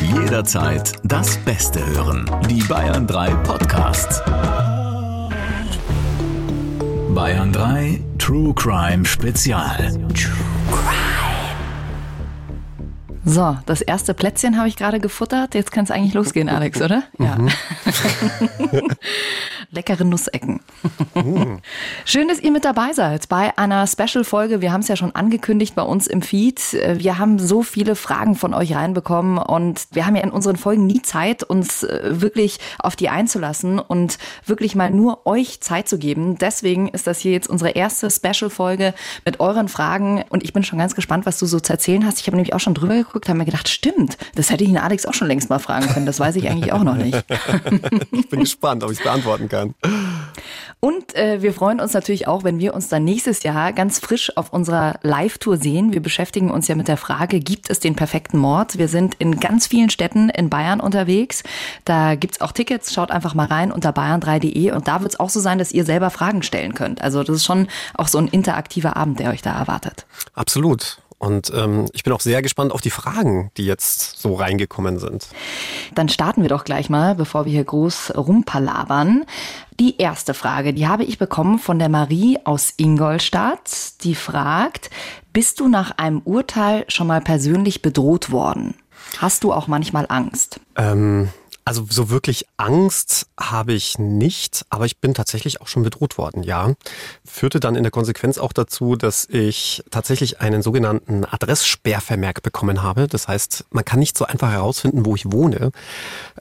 Jederzeit das Beste hören. Die Bayern 3 Podcasts. Bayern 3 True Crime Spezial. So, das erste Plätzchen habe ich gerade gefuttert. Jetzt kann es eigentlich losgehen, Alex, oder? Ja. Leckere Nussecken. Schön, dass ihr mit dabei seid bei einer Special-Folge. Wir haben es ja schon angekündigt bei uns im Feed. Wir haben so viele Fragen von euch reinbekommen und wir haben ja in unseren Folgen nie Zeit, uns äh, wirklich auf die einzulassen und wirklich mal nur euch Zeit zu geben. Deswegen ist das hier jetzt unsere erste Special-Folge mit euren Fragen und ich bin schon ganz gespannt, was du so zu erzählen hast. Ich habe nämlich auch schon drüber geguckt, habe mir gedacht, stimmt, das hätte ich den Alex auch schon längst mal fragen können. Das weiß ich eigentlich auch noch nicht. ich bin gespannt, ob ich es beantworten kann kann. Und äh, wir freuen uns natürlich auch, wenn wir uns dann nächstes Jahr ganz frisch auf unserer Live-Tour sehen. Wir beschäftigen uns ja mit der Frage, gibt es den perfekten Mord? Wir sind in ganz vielen Städten in Bayern unterwegs. Da gibt es auch Tickets. Schaut einfach mal rein unter bayern3.de. Und da wird es auch so sein, dass ihr selber Fragen stellen könnt. Also das ist schon auch so ein interaktiver Abend, der euch da erwartet. Absolut. Und ähm, ich bin auch sehr gespannt auf die Fragen, die jetzt so reingekommen sind. Dann starten wir doch gleich mal, bevor wir hier groß rumpalabern. Die erste Frage, die habe ich bekommen von der Marie aus Ingolstadt. Die fragt, bist du nach einem Urteil schon mal persönlich bedroht worden? Hast du auch manchmal Angst? Ähm, also so wirklich Angst habe ich nicht, aber ich bin tatsächlich auch schon bedroht worden, ja. Führte dann in der Konsequenz auch dazu, dass ich tatsächlich einen sogenannten Adresssperrvermerk bekommen habe. Das heißt, man kann nicht so einfach herausfinden, wo ich wohne,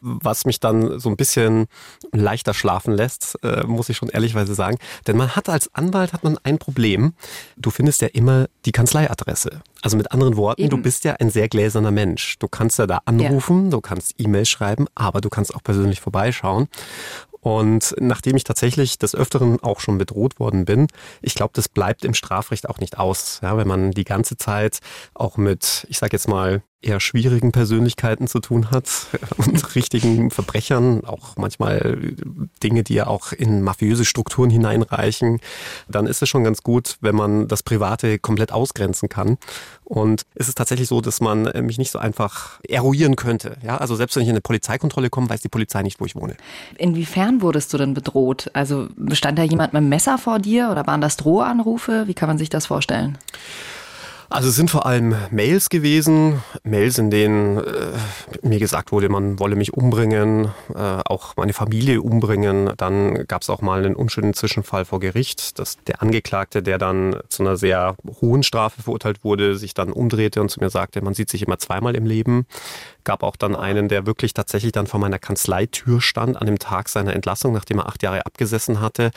was mich dann so ein bisschen leichter schlafen lässt, äh, muss ich schon ehrlichweise sagen. Denn man hat als Anwalt hat man ein Problem. Du findest ja immer die Kanzleiadresse. Also mit anderen Worten, Eben. du bist ja ein sehr gläserner Mensch. Du kannst ja da anrufen, ja. du kannst E-Mail schreiben, aber du kannst auch persönlich vorbeischauen. Und nachdem ich tatsächlich des Öfteren auch schon bedroht worden bin, ich glaube, das bleibt im Strafrecht auch nicht aus. Ja, wenn man die ganze Zeit auch mit, ich sage jetzt mal, eher schwierigen Persönlichkeiten zu tun hat und richtigen Verbrechern, auch manchmal Dinge, die ja auch in mafiöse Strukturen hineinreichen, dann ist es schon ganz gut, wenn man das Private komplett ausgrenzen kann. Und es ist tatsächlich so, dass man mich nicht so einfach eruieren könnte. Ja, also selbst wenn ich in eine Polizeikontrolle komme, weiß die Polizei nicht, wo ich wohne. Inwiefern wurdest du denn bedroht? Also stand da jemand mit einem Messer vor dir oder waren das Drohanrufe? Wie kann man sich das vorstellen? Also es sind vor allem Mails gewesen, Mails, in denen äh, mir gesagt wurde, man wolle mich umbringen, äh, auch meine Familie umbringen. Dann gab es auch mal einen unschönen Zwischenfall vor Gericht, dass der Angeklagte, der dann zu einer sehr hohen Strafe verurteilt wurde, sich dann umdrehte und zu mir sagte, man sieht sich immer zweimal im Leben. Gab auch dann einen, der wirklich tatsächlich dann vor meiner Kanzleitür stand an dem Tag seiner Entlassung, nachdem er acht Jahre abgesessen hatte.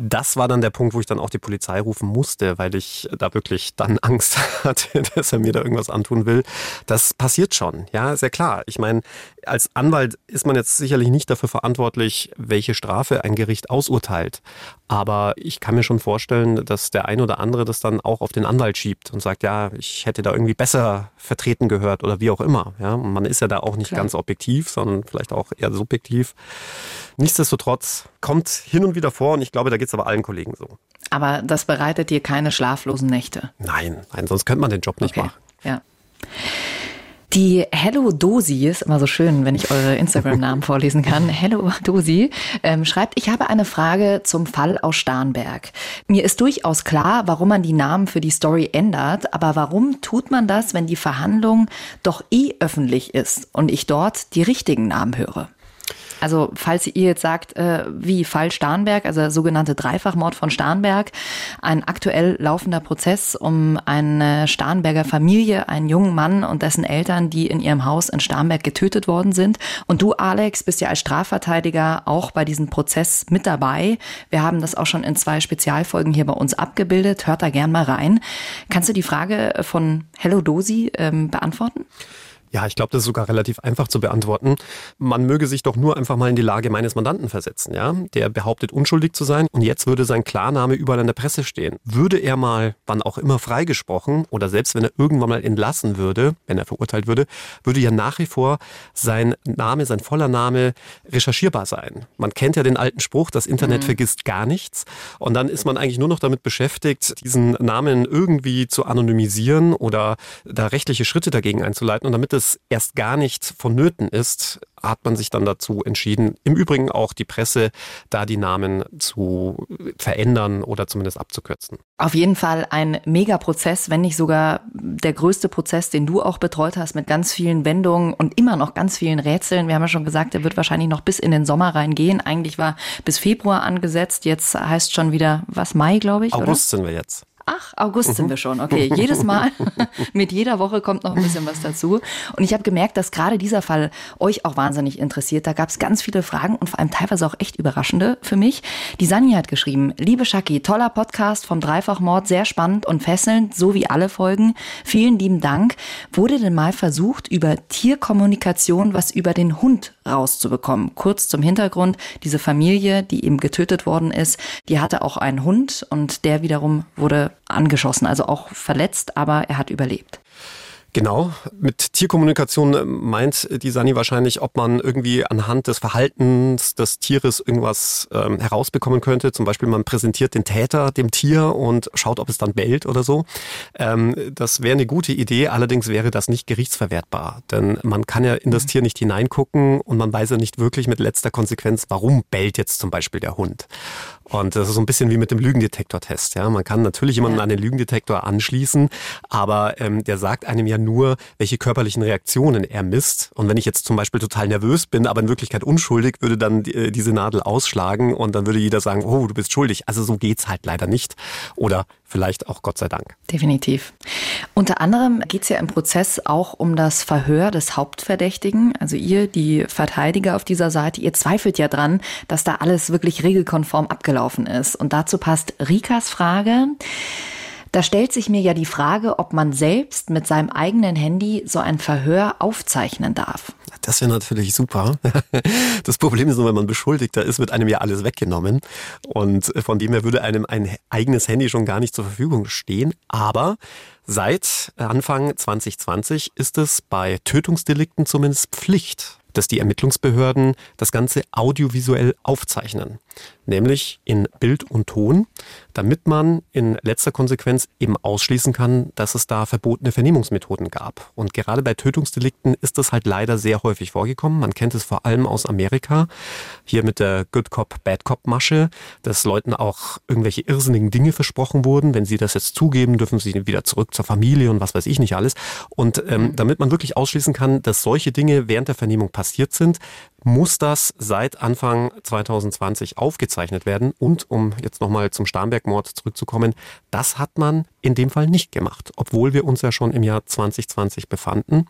Das war dann der Punkt, wo ich dann auch die Polizei rufen musste, weil ich da wirklich dann Angst hatte, dass er mir da irgendwas antun will. Das passiert schon, ja, sehr klar. Ich meine, als Anwalt ist man jetzt sicherlich nicht dafür verantwortlich, welche Strafe ein Gericht ausurteilt. Aber ich kann mir schon vorstellen, dass der ein oder andere das dann auch auf den Anwalt schiebt und sagt, ja, ich hätte da irgendwie besser vertreten gehört oder wie auch immer. Ja, man ist ja da auch nicht Klar. ganz objektiv, sondern vielleicht auch eher subjektiv. Nichtsdestotrotz kommt hin und wieder vor und ich glaube, da geht es aber allen Kollegen so. Aber das bereitet dir keine schlaflosen Nächte? Nein, nein, sonst könnte man den Job nicht okay. machen. Ja. Die Hello Dosi ist immer so schön, wenn ich eure Instagram-Namen vorlesen kann. Hello Dosi ähm, schreibt, ich habe eine Frage zum Fall aus Starnberg. Mir ist durchaus klar, warum man die Namen für die Story ändert, aber warum tut man das, wenn die Verhandlung doch eh öffentlich ist und ich dort die richtigen Namen höre? Also falls ihr jetzt sagt, äh, wie Fall Starnberg, also der sogenannte Dreifachmord von Starnberg, ein aktuell laufender Prozess um eine Starnberger Familie, einen jungen Mann und dessen Eltern, die in ihrem Haus in Starnberg getötet worden sind. Und du, Alex, bist ja als Strafverteidiger auch bei diesem Prozess mit dabei. Wir haben das auch schon in zwei Spezialfolgen hier bei uns abgebildet. Hört da gern mal rein. Kannst du die Frage von Hello Dosi ähm, beantworten? Ja, ich glaube, das ist sogar relativ einfach zu beantworten. Man möge sich doch nur einfach mal in die Lage meines Mandanten versetzen, ja? Der behauptet, unschuldig zu sein und jetzt würde sein Klarname überall in der Presse stehen. Würde er mal, wann auch immer, freigesprochen oder selbst wenn er irgendwann mal entlassen würde, wenn er verurteilt würde, würde ja nach wie vor sein Name, sein voller Name recherchierbar sein. Man kennt ja den alten Spruch, das Internet mhm. vergisst gar nichts und dann ist man eigentlich nur noch damit beschäftigt, diesen Namen irgendwie zu anonymisieren oder da rechtliche Schritte dagegen einzuleiten und damit es erst gar nicht vonnöten ist, hat man sich dann dazu entschieden, im Übrigen auch die Presse, da die Namen zu verändern oder zumindest abzukürzen. Auf jeden Fall ein Megaprozess, wenn nicht sogar der größte Prozess, den du auch betreut hast, mit ganz vielen Wendungen und immer noch ganz vielen Rätseln. Wir haben ja schon gesagt, er wird wahrscheinlich noch bis in den Sommer reingehen. Eigentlich war bis Februar angesetzt, jetzt heißt schon wieder, was, Mai, glaube ich? August oder? sind wir jetzt. Ach, August mhm. sind wir schon. Okay, jedes Mal mit jeder Woche kommt noch ein bisschen was dazu. Und ich habe gemerkt, dass gerade dieser Fall euch auch wahnsinnig interessiert. Da gab es ganz viele Fragen und vor allem teilweise auch echt überraschende für mich. Die Sani hat geschrieben, liebe Shaki, toller Podcast vom Dreifachmord, sehr spannend und fesselnd, so wie alle Folgen. Vielen lieben Dank. Wurde denn mal versucht, über Tierkommunikation was über den Hund rauszubekommen? Kurz zum Hintergrund, diese Familie, die eben getötet worden ist, die hatte auch einen Hund und der wiederum wurde angeschossen, also auch verletzt, aber er hat überlebt. Genau, mit Tierkommunikation meint die Sani wahrscheinlich, ob man irgendwie anhand des Verhaltens des Tieres irgendwas ähm, herausbekommen könnte. Zum Beispiel man präsentiert den Täter dem Tier und schaut, ob es dann bellt oder so. Ähm, das wäre eine gute Idee, allerdings wäre das nicht gerichtsverwertbar. Denn man kann ja in das mhm. Tier nicht hineingucken und man weiß ja nicht wirklich mit letzter Konsequenz, warum bellt jetzt zum Beispiel der Hund. Und das ist so ein bisschen wie mit dem Lügendetektor-Test. Ja? Man kann natürlich jemanden an den Lügendetektor anschließen, aber ähm, der sagt einem ja nur, welche körperlichen Reaktionen er misst. Und wenn ich jetzt zum Beispiel total nervös bin, aber in Wirklichkeit unschuldig, würde dann äh, diese Nadel ausschlagen und dann würde jeder sagen, oh, du bist schuldig. Also so geht's halt leider nicht. Oder vielleicht auch Gott sei Dank. Definitiv. Unter anderem geht es ja im Prozess auch um das Verhör des Hauptverdächtigen. Also ihr, die Verteidiger auf dieser Seite, ihr zweifelt ja dran, dass da alles wirklich regelkonform abgelaufen ist. Und dazu passt Rikas Frage. Da stellt sich mir ja die Frage, ob man selbst mit seinem eigenen Handy so ein Verhör aufzeichnen darf. Das wäre natürlich super. Das Problem ist nur, wenn man Beschuldigter ist, wird einem ja alles weggenommen. Und von dem her würde einem ein eigenes Handy schon gar nicht zur Verfügung stehen. Aber seit Anfang 2020 ist es bei Tötungsdelikten zumindest Pflicht, dass die Ermittlungsbehörden das Ganze audiovisuell aufzeichnen nämlich in Bild und Ton, damit man in letzter Konsequenz eben ausschließen kann, dass es da verbotene Vernehmungsmethoden gab. Und gerade bei Tötungsdelikten ist das halt leider sehr häufig vorgekommen. Man kennt es vor allem aus Amerika, hier mit der Good Cop, Bad Cop Masche, dass Leuten auch irgendwelche irrsinnigen Dinge versprochen wurden. Wenn sie das jetzt zugeben, dürfen sie wieder zurück zur Familie und was weiß ich nicht alles. Und ähm, damit man wirklich ausschließen kann, dass solche Dinge während der Vernehmung passiert sind, muss das seit Anfang 2020 aufgezeichnet werden. Und um jetzt nochmal zum Starnberg-Mord zurückzukommen, das hat man in dem Fall nicht gemacht, obwohl wir uns ja schon im Jahr 2020 befanden.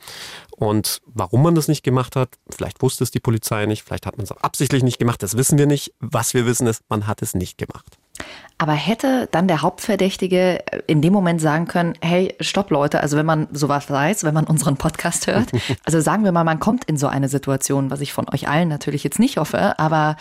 Und warum man das nicht gemacht hat, vielleicht wusste es die Polizei nicht, vielleicht hat man es absichtlich nicht gemacht, das wissen wir nicht. Was wir wissen ist, man hat es nicht gemacht. Aber hätte dann der Hauptverdächtige in dem Moment sagen können, hey, stopp Leute, also wenn man sowas weiß, wenn man unseren Podcast hört, also sagen wir mal, man kommt in so eine Situation, was ich von euch allen natürlich jetzt nicht hoffe, aber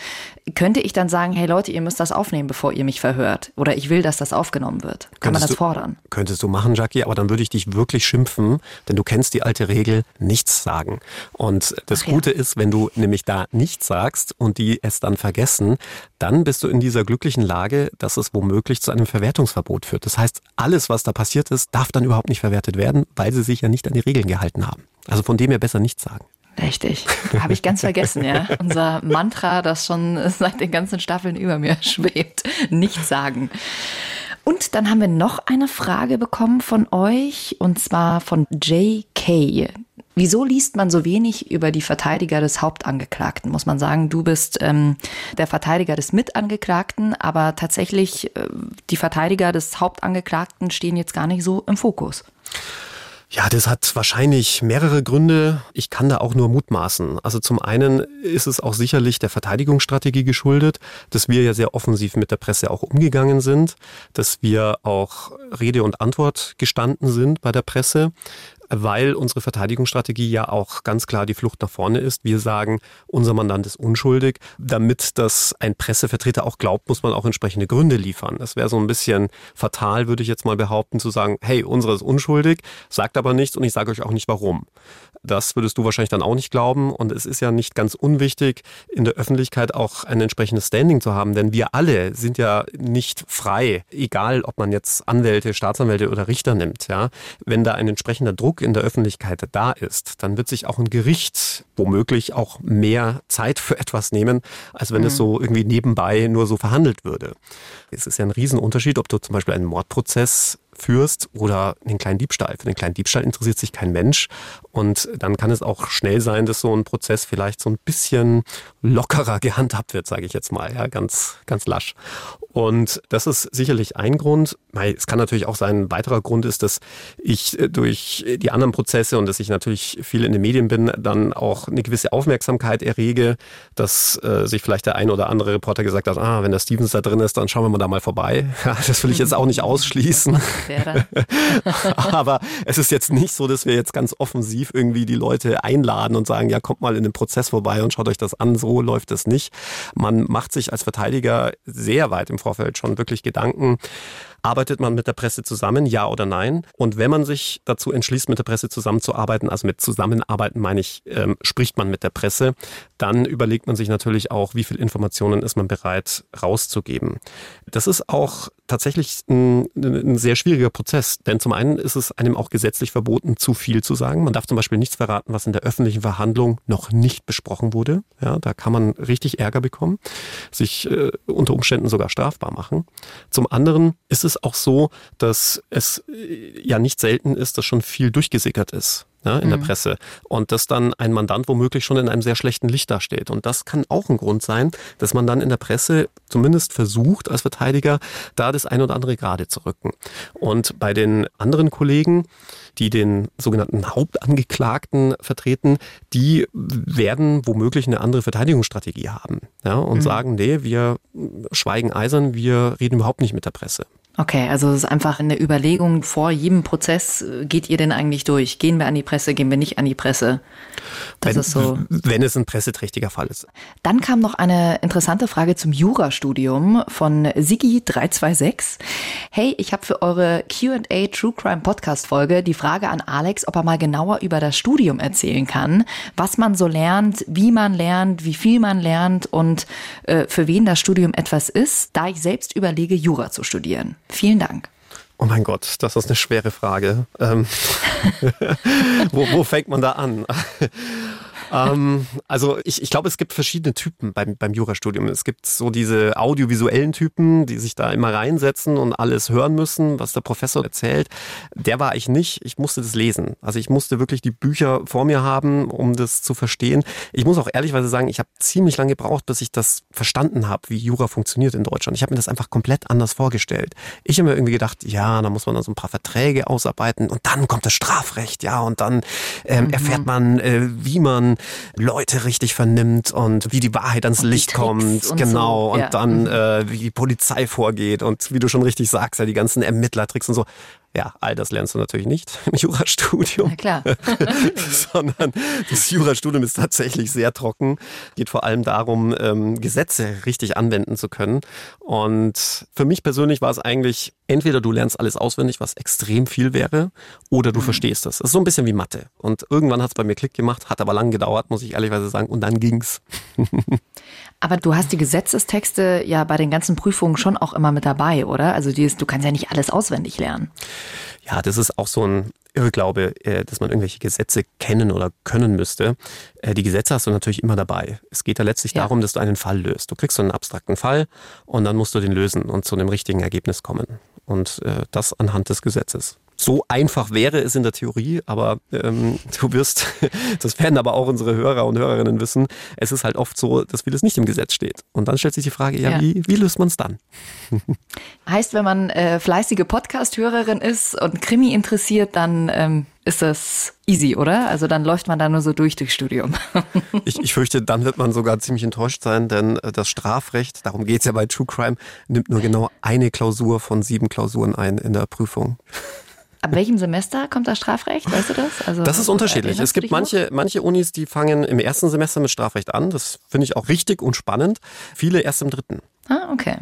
könnte ich dann sagen, hey Leute, ihr müsst das aufnehmen, bevor ihr mich verhört? Oder ich will, dass das aufgenommen wird? Kann könntest man das fordern? Du, könntest du machen, Jackie, aber dann würde ich dich wirklich schimpfen, denn du kennst die alte Regel, nichts sagen. Und das Ach, Gute ja. ist, wenn du nämlich da nichts sagst und die es dann vergessen, dann bist du in dieser glücklichen Lage, dass es womöglich zu einem Verwertungsverbot führt. Das heißt, alles, was da passiert ist, darf dann überhaupt nicht verwertet werden, weil sie sich ja nicht an die Regeln gehalten haben. Also von dem her besser nichts sagen. Richtig. Habe ich ganz vergessen, ja. Unser Mantra, das schon seit den ganzen Staffeln über mir schwebt. Nichts sagen. Und dann haben wir noch eine Frage bekommen von euch, und zwar von JK. Wieso liest man so wenig über die Verteidiger des Hauptangeklagten? Muss man sagen, du bist ähm, der Verteidiger des Mitangeklagten, aber tatsächlich äh, die Verteidiger des Hauptangeklagten stehen jetzt gar nicht so im Fokus. Ja, das hat wahrscheinlich mehrere Gründe. Ich kann da auch nur mutmaßen. Also zum einen ist es auch sicherlich der Verteidigungsstrategie geschuldet, dass wir ja sehr offensiv mit der Presse auch umgegangen sind, dass wir auch Rede und Antwort gestanden sind bei der Presse weil unsere Verteidigungsstrategie ja auch ganz klar die Flucht nach vorne ist. Wir sagen, unser Mandant ist unschuldig. Damit das ein Pressevertreter auch glaubt, muss man auch entsprechende Gründe liefern. Das wäre so ein bisschen fatal, würde ich jetzt mal behaupten, zu sagen, hey, unsere ist unschuldig, sagt aber nichts und ich sage euch auch nicht warum. Das würdest du wahrscheinlich dann auch nicht glauben. Und es ist ja nicht ganz unwichtig, in der Öffentlichkeit auch ein entsprechendes Standing zu haben, denn wir alle sind ja nicht frei, egal ob man jetzt Anwälte, Staatsanwälte oder Richter nimmt. Ja? Wenn da ein entsprechender Druck in der Öffentlichkeit da ist, dann wird sich auch ein Gericht womöglich auch mehr Zeit für etwas nehmen, als wenn mhm. es so irgendwie nebenbei nur so verhandelt würde. Es ist ja ein Riesenunterschied, ob du zum Beispiel einen Mordprozess führst oder einen kleinen Diebstahl. Für den kleinen Diebstahl interessiert sich kein Mensch. Und dann kann es auch schnell sein, dass so ein Prozess vielleicht so ein bisschen lockerer gehandhabt wird, sage ich jetzt mal, ja, ganz, ganz lasch. Und das ist sicherlich ein Grund. Es kann natürlich auch sein, ein weiterer Grund ist, dass ich äh, durch die anderen Prozesse und dass ich natürlich viel in den Medien bin, dann auch eine gewisse Aufmerksamkeit errege, dass äh, sich vielleicht der ein oder andere Reporter gesagt hat, ah, wenn der Stevens da drin ist, dann schauen wir mal da mal vorbei. Ja, das will ich jetzt auch nicht ausschließen. Aber es ist jetzt nicht so, dass wir jetzt ganz offensiv irgendwie die Leute einladen und sagen, ja, kommt mal in den Prozess vorbei und schaut euch das an. So läuft es nicht. Man macht sich als Verteidiger sehr weit im Vorfeld schon wirklich Gedanken, Arbeitet man mit der Presse zusammen, ja oder nein? Und wenn man sich dazu entschließt, mit der Presse zusammenzuarbeiten, also mit Zusammenarbeiten meine ich, ähm, spricht man mit der Presse, dann überlegt man sich natürlich auch, wie viel Informationen ist man bereit rauszugeben. Das ist auch tatsächlich ein, ein sehr schwieriger Prozess, denn zum einen ist es einem auch gesetzlich verboten, zu viel zu sagen. Man darf zum Beispiel nichts verraten, was in der öffentlichen Verhandlung noch nicht besprochen wurde. Ja, da kann man richtig Ärger bekommen, sich äh, unter Umständen sogar strafbar machen. Zum anderen ist es auch so, dass es äh, ja nicht selten ist, dass schon viel durchgesickert ist ja, in mhm. der Presse. Und dass dann ein Mandant womöglich schon in einem sehr schlechten Licht dasteht. Und das kann auch ein Grund sein, dass man dann in der Presse zumindest versucht, als Verteidiger da das ein oder andere gerade zu rücken. Und bei den anderen Kollegen, die den sogenannten Hauptangeklagten vertreten, die werden womöglich eine andere Verteidigungsstrategie haben ja, und mhm. sagen, nee, wir schweigen eisern, wir reden überhaupt nicht mit der Presse. Okay, also es ist einfach eine Überlegung vor jedem Prozess, geht ihr denn eigentlich durch? Gehen wir an die Presse, gehen wir nicht an die Presse? Das wenn, ist so. Wenn es ein presseträchtiger Fall ist. Dann kam noch eine interessante Frage zum Jurastudium von Sigi326. Hey, ich habe für eure Q&A True Crime Podcast Folge die Frage an Alex, ob er mal genauer über das Studium erzählen kann, was man so lernt, wie man lernt, wie viel man lernt und äh, für wen das Studium etwas ist, da ich selbst überlege, Jura zu studieren. Vielen Dank. Oh mein Gott, das ist eine schwere Frage. Ähm, wo, wo fängt man da an? Ähm, also ich, ich glaube, es gibt verschiedene Typen beim, beim Jurastudium. Es gibt so diese audiovisuellen Typen, die sich da immer reinsetzen und alles hören müssen, was der Professor erzählt. Der war ich nicht. Ich musste das lesen. Also ich musste wirklich die Bücher vor mir haben, um das zu verstehen. Ich muss auch ehrlichweise sagen, ich habe ziemlich lange gebraucht, bis ich das verstanden habe, wie Jura funktioniert in Deutschland. Ich habe mir das einfach komplett anders vorgestellt. Ich habe mir irgendwie gedacht, ja, da muss man dann so ein paar Verträge ausarbeiten und dann kommt das Strafrecht, ja, und dann ähm, mhm. erfährt man, äh, wie man Leute richtig vernimmt und wie die Wahrheit ans und Licht kommt. Und genau. So. Und ja. dann, mhm. äh, wie die Polizei vorgeht und wie du schon richtig sagst, ja, die ganzen Ermittlertricks und so. Ja, all das lernst du natürlich nicht im Jurastudium. Na klar. Sondern das Jurastudium ist tatsächlich sehr trocken. Geht vor allem darum, ähm, Gesetze richtig anwenden zu können. Und für mich persönlich war es eigentlich, entweder du lernst alles auswendig, was extrem viel wäre, oder du mhm. verstehst es. Es ist so ein bisschen wie Mathe. Und irgendwann hat es bei mir Klick gemacht, hat aber lang gedauert, muss ich ehrlichweise sagen. Und dann ging's. aber du hast die Gesetzestexte ja bei den ganzen Prüfungen schon auch immer mit dabei, oder? Also die ist, du kannst ja nicht alles auswendig lernen. Ja, das ist auch so ein Irrglaube, äh, dass man irgendwelche Gesetze kennen oder können müsste. Äh, die Gesetze hast du natürlich immer dabei. Es geht ja letztlich ja. darum, dass du einen Fall löst. Du kriegst so einen abstrakten Fall und dann musst du den lösen und zu einem richtigen Ergebnis kommen. Und äh, das anhand des Gesetzes. So einfach wäre es in der Theorie, aber ähm, du wirst, das werden aber auch unsere Hörer und Hörerinnen wissen, es ist halt oft so, dass vieles nicht im Gesetz steht. Und dann stellt sich die Frage, ja, ja. Wie, wie löst man es dann? Heißt, wenn man äh, fleißige Podcast-Hörerin ist und Krimi interessiert, dann ähm, ist das easy, oder? Also dann läuft man da nur so durch durchs Studium. ich, ich fürchte, dann wird man sogar ziemlich enttäuscht sein, denn äh, das Strafrecht, darum geht es ja bei True Crime, nimmt nur genau eine Klausur von sieben Klausuren ein in der Prüfung. Ab welchem Semester kommt das Strafrecht? Weißt du das? Also, das ist unterschiedlich. Es gibt manche, manche Unis, die fangen im ersten Semester mit Strafrecht an. Das finde ich auch richtig und spannend. Viele erst im dritten. Ah, okay.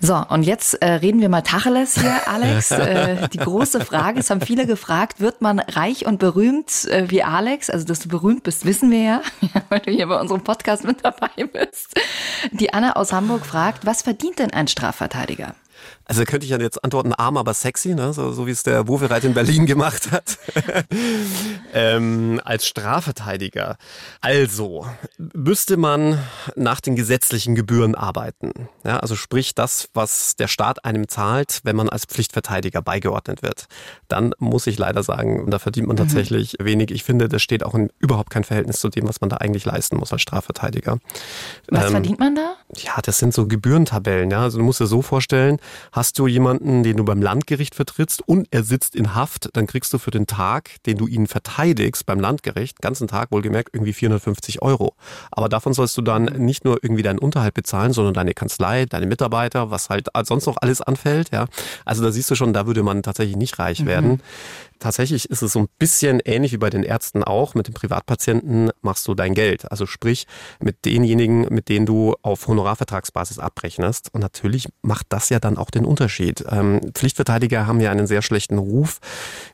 So, und jetzt äh, reden wir mal Tacheles hier, Alex. äh, die große Frage, es haben viele gefragt, wird man reich und berühmt äh, wie Alex? Also, dass du berühmt bist, wissen wir ja, weil du hier bei unserem Podcast mit dabei bist. Die Anna aus Hamburg fragt, was verdient denn ein Strafverteidiger? Also könnte ich ja jetzt antworten, arm, aber sexy, ne? so, so wie es der Wofereit in Berlin gemacht hat. ähm, als Strafverteidiger. Also, müsste man nach den gesetzlichen Gebühren arbeiten. Ja, also sprich das, was der Staat einem zahlt, wenn man als Pflichtverteidiger beigeordnet wird. Dann muss ich leider sagen, da verdient man mhm. tatsächlich mhm. wenig. Ich finde, das steht auch in überhaupt kein Verhältnis zu dem, was man da eigentlich leisten muss als Strafverteidiger. Was ähm, verdient man da? Ja, das sind so Gebührentabellen. Ja? Also du musst dir so vorstellen, Hast du jemanden, den du beim Landgericht vertrittst und er sitzt in Haft, dann kriegst du für den Tag, den du ihn verteidigst beim Landgericht, ganzen Tag wohlgemerkt irgendwie 450 Euro. Aber davon sollst du dann nicht nur irgendwie deinen Unterhalt bezahlen, sondern deine Kanzlei, deine Mitarbeiter, was halt sonst noch alles anfällt. Ja, also da siehst du schon, da würde man tatsächlich nicht reich mhm. werden. Tatsächlich ist es so ein bisschen ähnlich wie bei den Ärzten auch. Mit den Privatpatienten machst du dein Geld. Also sprich mit denjenigen, mit denen du auf Honorarvertragsbasis abrechnest. Und natürlich macht das ja dann auch den Unterschied. Ähm, Pflichtverteidiger haben ja einen sehr schlechten Ruf.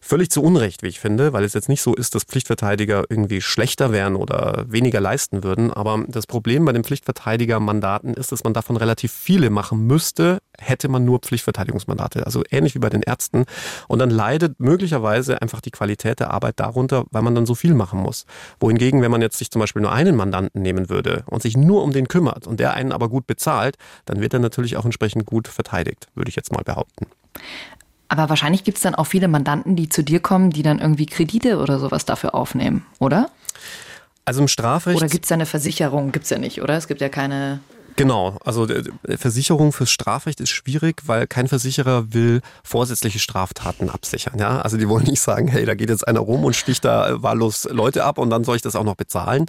Völlig zu Unrecht, wie ich finde, weil es jetzt nicht so ist, dass Pflichtverteidiger irgendwie schlechter wären oder weniger leisten würden. Aber das Problem bei den Pflichtverteidigermandaten ist, dass man davon relativ viele machen müsste, hätte man nur Pflichtverteidigungsmandate. Also ähnlich wie bei den Ärzten. Und dann leidet möglicherweise einfach die Qualität der Arbeit darunter, weil man dann so viel machen muss. Wohingegen, wenn man jetzt sich zum Beispiel nur einen Mandanten nehmen würde und sich nur um den kümmert und der einen aber gut bezahlt, dann wird er natürlich auch entsprechend gut verteidigt, würde ich jetzt mal behaupten. Aber wahrscheinlich gibt es dann auch viele Mandanten, die zu dir kommen, die dann irgendwie Kredite oder sowas dafür aufnehmen, oder? Also im Strafrecht. Oder gibt es da eine Versicherung? Gibt es ja nicht, oder? Es gibt ja keine. Genau, also Versicherung fürs Strafrecht ist schwierig, weil kein Versicherer will vorsätzliche Straftaten absichern. Ja? Also die wollen nicht sagen, hey, da geht jetzt einer rum und sticht da wahllos Leute ab und dann soll ich das auch noch bezahlen.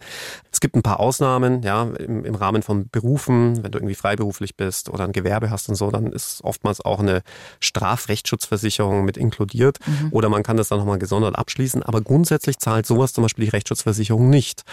Es gibt ein paar Ausnahmen, ja, im, im Rahmen von Berufen, wenn du irgendwie freiberuflich bist oder ein Gewerbe hast und so, dann ist oftmals auch eine Strafrechtsschutzversicherung mit inkludiert mhm. oder man kann das dann nochmal gesondert abschließen. Aber grundsätzlich zahlt sowas zum Beispiel die Rechtsschutzversicherung nicht.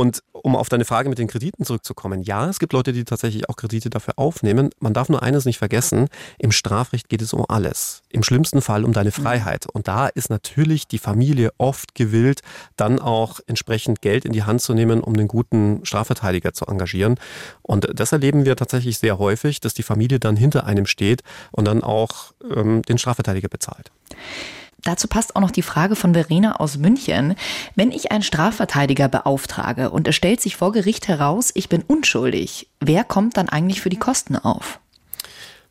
Und um auf deine Frage mit den Krediten zurückzukommen, ja, es gibt Leute, die tatsächlich auch Kredite dafür aufnehmen. Man darf nur eines nicht vergessen, im Strafrecht geht es um alles. Im schlimmsten Fall um deine. Freiheit. Und da ist natürlich die Familie oft gewillt, dann auch entsprechend Geld in die Hand zu nehmen, um einen guten Strafverteidiger zu engagieren. Und das erleben wir tatsächlich sehr häufig, dass die Familie dann hinter einem steht und dann auch ähm, den Strafverteidiger bezahlt. Dazu passt auch noch die Frage von Verena aus München. Wenn ich einen Strafverteidiger beauftrage und es stellt sich vor Gericht heraus, ich bin unschuldig, wer kommt dann eigentlich für die Kosten auf?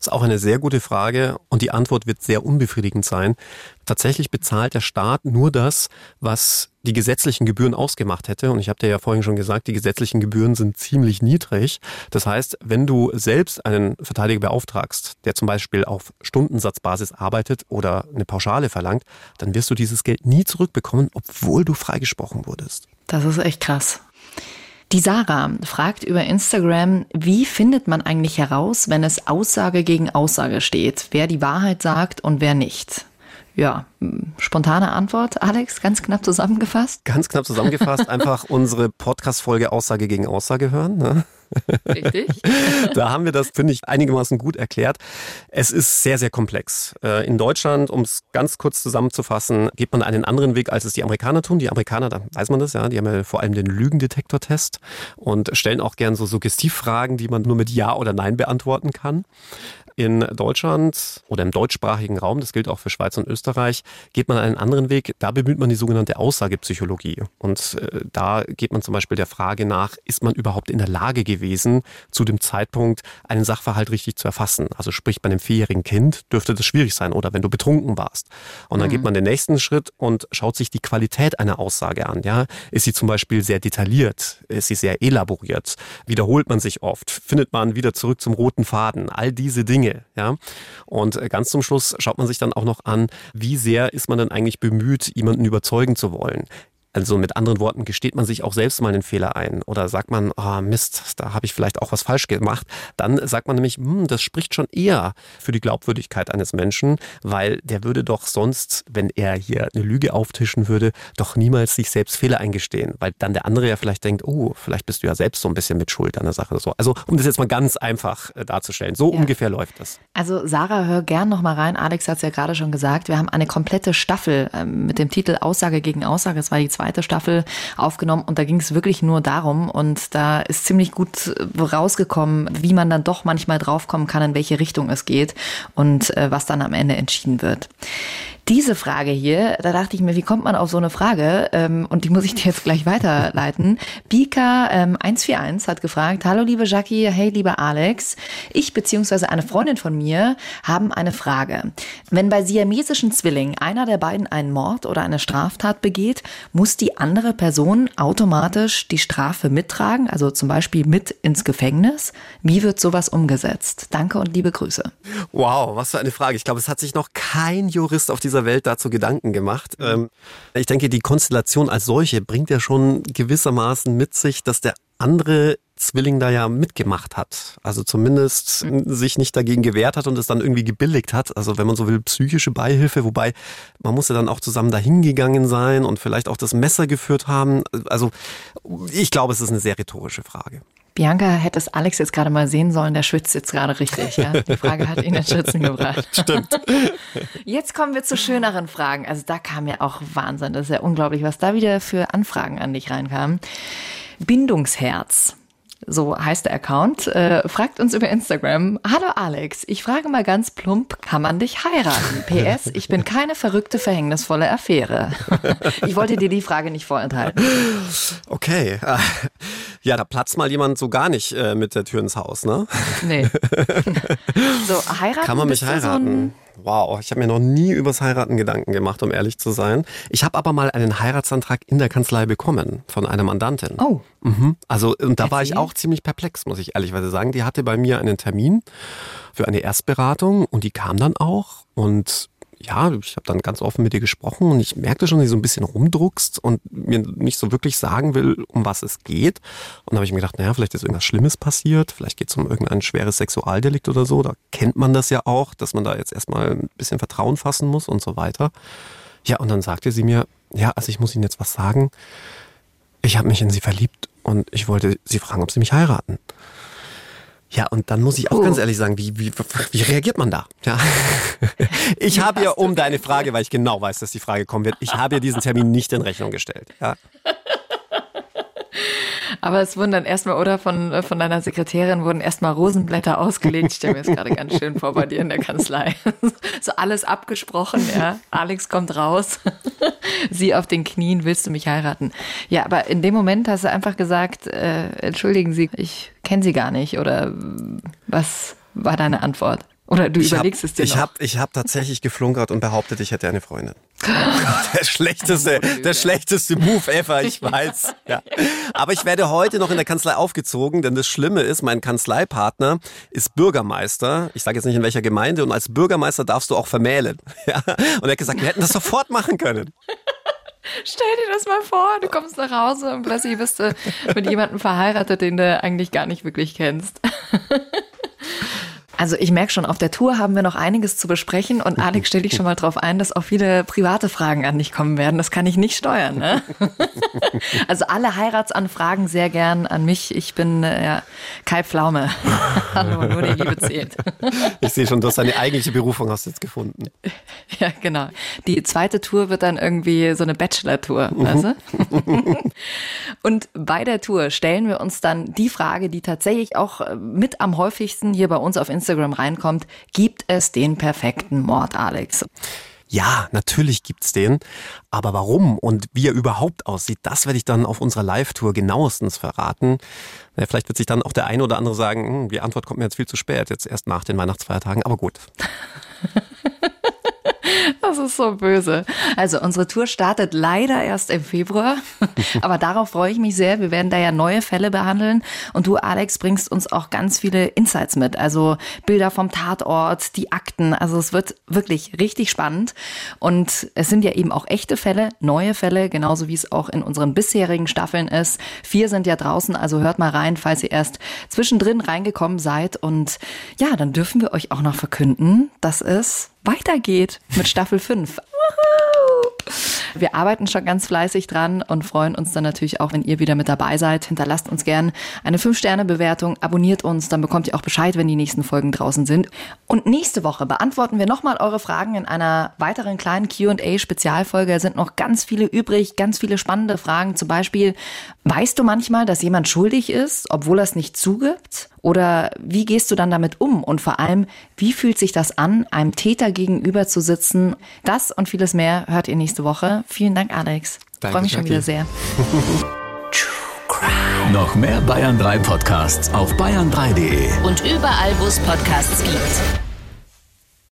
Das ist auch eine sehr gute Frage und die Antwort wird sehr unbefriedigend sein. Tatsächlich bezahlt der Staat nur das, was die gesetzlichen Gebühren ausgemacht hätte. Und ich habe dir ja vorhin schon gesagt, die gesetzlichen Gebühren sind ziemlich niedrig. Das heißt, wenn du selbst einen Verteidiger beauftragst, der zum Beispiel auf Stundensatzbasis arbeitet oder eine Pauschale verlangt, dann wirst du dieses Geld nie zurückbekommen, obwohl du freigesprochen wurdest. Das ist echt krass. Die Sarah fragt über Instagram, wie findet man eigentlich heraus, wenn es Aussage gegen Aussage steht, wer die Wahrheit sagt und wer nicht? Ja, spontane Antwort, Alex, ganz knapp zusammengefasst. Ganz knapp zusammengefasst, einfach unsere Podcast-Folge Aussage gegen Aussage hören. Ne? Richtig. da haben wir das, finde ich, einigermaßen gut erklärt. Es ist sehr, sehr komplex. Äh, in Deutschland, um es ganz kurz zusammenzufassen, geht man einen anderen Weg, als es die Amerikaner tun. Die Amerikaner, da weiß man das, ja, die haben ja vor allem den Lügendetektor-Test und stellen auch gern so Suggestivfragen, die man nur mit Ja oder Nein beantworten kann. In Deutschland oder im deutschsprachigen Raum, das gilt auch für Schweiz und Österreich, geht man einen anderen Weg. Da bemüht man die sogenannte Aussagepsychologie. Und äh, da geht man zum Beispiel der Frage nach, ist man überhaupt in der Lage gewesen, zu dem Zeitpunkt einen Sachverhalt richtig zu erfassen? Also sprich, bei einem vierjährigen Kind dürfte das schwierig sein oder wenn du betrunken warst. Und dann mhm. geht man den nächsten Schritt und schaut sich die Qualität einer Aussage an. Ja? Ist sie zum Beispiel sehr detailliert? Ist sie sehr elaboriert? Wiederholt man sich oft? Findet man wieder zurück zum roten Faden? All diese Dinge Dinge. Ja? Und äh, ganz zum Schluss schaut man sich dann auch noch an, wie sehr ist man denn eigentlich bemüht, jemanden überzeugen zu wollen Also mit anderen Worten, gesteht man sich auch selbst mal einen Fehler ein oder sagt man, oh Mist, da habe ich vielleicht auch was falsch gemacht, dann sagt man nämlich, hm, das spricht schon eher für die Glaubwürdigkeit eines Menschen, weil der würde doch sonst, wenn er hier eine Lüge auftischen würde, doch niemals sich selbst Fehler eingestehen, weil dann der andere ja vielleicht denkt, oh, vielleicht bist du ja selbst so ein bisschen mit Schuld an der Sache. So. Also um das jetzt mal ganz einfach äh, darzustellen, so ja. ungefähr läuft das. Also Sarah, hör gern noch mal rein. Alex hat es ja gerade schon gesagt, wir haben eine komplette Staffel ähm, mit dem Titel Aussage gegen Aussage. Das war die zweite Staffel aufgenommen und da ging es wirklich nur darum und da ist ziemlich gut rausgekommen, wie man dann doch manchmal draufkommen kann, in welche Richtung es geht und äh, was dann am Ende entschieden wird. Diese Frage hier, da dachte ich mir, wie kommt man auf so eine Frage? Ähm, und die muss ich dir jetzt gleich weiterleiten. Bika ähm, 141 hat gefragt, hallo liebe Jackie, hey lieber Alex, ich bzw. eine Freundin von mir haben eine Frage. Wenn bei siamesischen Zwillingen einer der beiden einen Mord oder eine Straftat begeht, muss die andere Person automatisch die Strafe mittragen, also zum Beispiel mit ins Gefängnis? Wie wird sowas umgesetzt? Danke und liebe Grüße. Wow, was für eine Frage. Ich glaube, es hat sich noch kein Jurist auf dieser dieser Welt dazu Gedanken gemacht. Mhm. Ähm, ich denke, die Konstellation als solche bringt ja schon gewissermaßen mit sich, dass der andere Zwilling da ja mitgemacht hat. Also zumindest mhm. sich nicht dagegen gewehrt hat und es dann irgendwie gebilligt hat. Also wenn man so will, psychische Beihilfe, wobei man muss ja dann auch zusammen dahin gegangen sein und vielleicht auch das Messer geführt haben. Also ich glaube, es ist eine sehr rhetorische Frage. Bianca hätte es Alex jetzt gerade mal sehen sollen, der schwitzt jetzt gerade richtig. Ja? Die Frage hat ihn ins Schützen gebracht. Stimmt. Jetzt kommen wir zu schöneren Fragen. Also da kam ja auch Wahnsinn. Das ist ja unglaublich, was da wieder für Anfragen an dich reinkamen. Bindungsherz so heißt der Account, äh, fragt uns über Instagram, hallo Alex, ich frage mal ganz plump, kann man dich heiraten? PS, ich bin keine verrückte, verhängnisvolle Affäre. ich wollte dir die Frage nicht vorenthalten. Okay. Ja, da platzt mal jemand so gar nicht äh, mit der Tür ins Haus, ne? Nee. so, heiraten? Kann man mich heiraten? So wow, ich habe mir noch nie übers Heiraten Gedanken gemacht, um ehrlich zu sein. Ich habe aber mal einen Heiratsantrag in der Kanzlei bekommen von einer Mandantin. Oh. Mhm. Also, und da Erzähl. war ich auch ziemlich perplex, muss ich ehrlichweise sagen. Die hatte bei mir einen Termin für eine Erstberatung und die kam dann auch und ja, ich habe dann ganz offen mit ihr gesprochen und ich merkte schon, dass sie so ein bisschen rumdruckst und mir nicht so wirklich sagen will, um was es geht. Und da habe ich mir gedacht, naja, vielleicht ist irgendwas Schlimmes passiert, vielleicht geht es um irgendein schweres Sexualdelikt oder so. Da kennt man das ja auch, dass man da jetzt erstmal ein bisschen Vertrauen fassen muss und so weiter. Ja, und dann sagte sie mir, ja, also ich muss Ihnen jetzt was sagen. Ich habe mich in Sie verliebt und ich wollte Sie fragen, ob Sie mich heiraten. Ja, und dann muss ich auch oh. ganz ehrlich sagen, wie, wie, wie reagiert man da? Ja. Ich habe ja, um deine Frage, weil ich genau weiß, dass die Frage kommen wird, ich habe ja diesen Termin nicht in Rechnung gestellt. Ja. Aber es wurden dann erstmal, oder von, äh, von deiner Sekretärin wurden erstmal Rosenblätter ausgelegt. Ich stelle mir das gerade ganz schön vor bei dir in der Kanzlei. So alles abgesprochen, ja. Alex kommt raus. Sie auf den Knien, willst du mich heiraten? Ja, aber in dem Moment hast du einfach gesagt, äh, entschuldigen Sie, ich kenne Sie gar nicht. Oder was war deine Antwort? Oder du ich überlegst hab, es dir ich noch. Hab, ich habe tatsächlich geflunkert und behauptet, ich hätte eine Freundin. der schlechteste, der schlechteste Move ever, ich weiß. Ja. Aber ich werde heute noch in der Kanzlei aufgezogen, denn das Schlimme ist, mein Kanzleipartner ist Bürgermeister. Ich sage jetzt nicht in welcher Gemeinde und als Bürgermeister darfst du auch vermählen. Ja. Und er hat gesagt, wir hätten das sofort machen können. Stell dir das mal vor, du kommst nach Hause und plötzlich bist du mit jemandem verheiratet, den du eigentlich gar nicht wirklich kennst. Also ich merke schon, auf der Tour haben wir noch einiges zu besprechen und Alex stelle ich schon mal darauf ein, dass auch viele private Fragen an dich kommen werden. Das kann ich nicht steuern. Ne? Also alle Heiratsanfragen sehr gern an mich. Ich bin äh, ja, Kai Pflaume. Hallo, nur die Liebe zählt. Ich sehe schon, du hast deine eigentliche Berufung hast jetzt gefunden. Ja, genau. Die zweite Tour wird dann irgendwie so eine Bachelor-Tour. Weißt du? Und bei der Tour stellen wir uns dann die Frage, die tatsächlich auch äh, mit am häufigsten hier bei uns auf Instagram Instagram reinkommt, gibt es den perfekten Mord, Alex? Ja, natürlich gibt's den. Aber warum und wie er überhaupt aussieht, das werde ich dann auf unserer Live-Tour genauestens verraten. Ja, vielleicht wird sich dann auch der eine oder andere sagen, hm, die Antwort kommt mir jetzt viel zu spät, jetzt erst nach den Weihnachtsfeiertagen, aber gut. Das ist so böse. Also unsere Tour startet leider erst im Februar, aber darauf freue ich mich sehr. Wir werden da ja neue Fälle behandeln und du, Alex, bringst uns auch ganz viele Insights mit. Also Bilder vom Tatort, die Akten. Also es wird wirklich richtig spannend und es sind ja eben auch echte Fälle, neue Fälle, genauso wie es auch in unseren bisherigen Staffeln ist. Vier sind ja draußen, also hört mal rein, falls ihr erst zwischendrin reingekommen seid und ja, dann dürfen wir euch auch noch verkünden, dass es weitergeht mit Staffel 5. Wir arbeiten schon ganz fleißig dran und freuen uns dann natürlich auch, wenn ihr wieder mit dabei seid. Hinterlasst uns gern eine 5-Sterne-Bewertung, abonniert uns, dann bekommt ihr auch Bescheid, wenn die nächsten Folgen draußen sind. Und nächste Woche beantworten wir nochmal eure Fragen in einer weiteren kleinen QA-Spezialfolge. Da sind noch ganz viele übrig, ganz viele spannende Fragen. Zum Beispiel, weißt du manchmal, dass jemand schuldig ist, obwohl er es nicht zugibt? Oder wie gehst du dann damit um? Und vor allem, wie fühlt sich das an, einem Täter gegenüber zu sitzen? Das und vieles mehr hört ihr nächste Woche. Vielen Dank, Alex. Danke, Freue mich schon wieder sehr. Noch mehr Bayern 3 Podcasts auf bayern3.de. Und überall, wo es Podcasts gibt.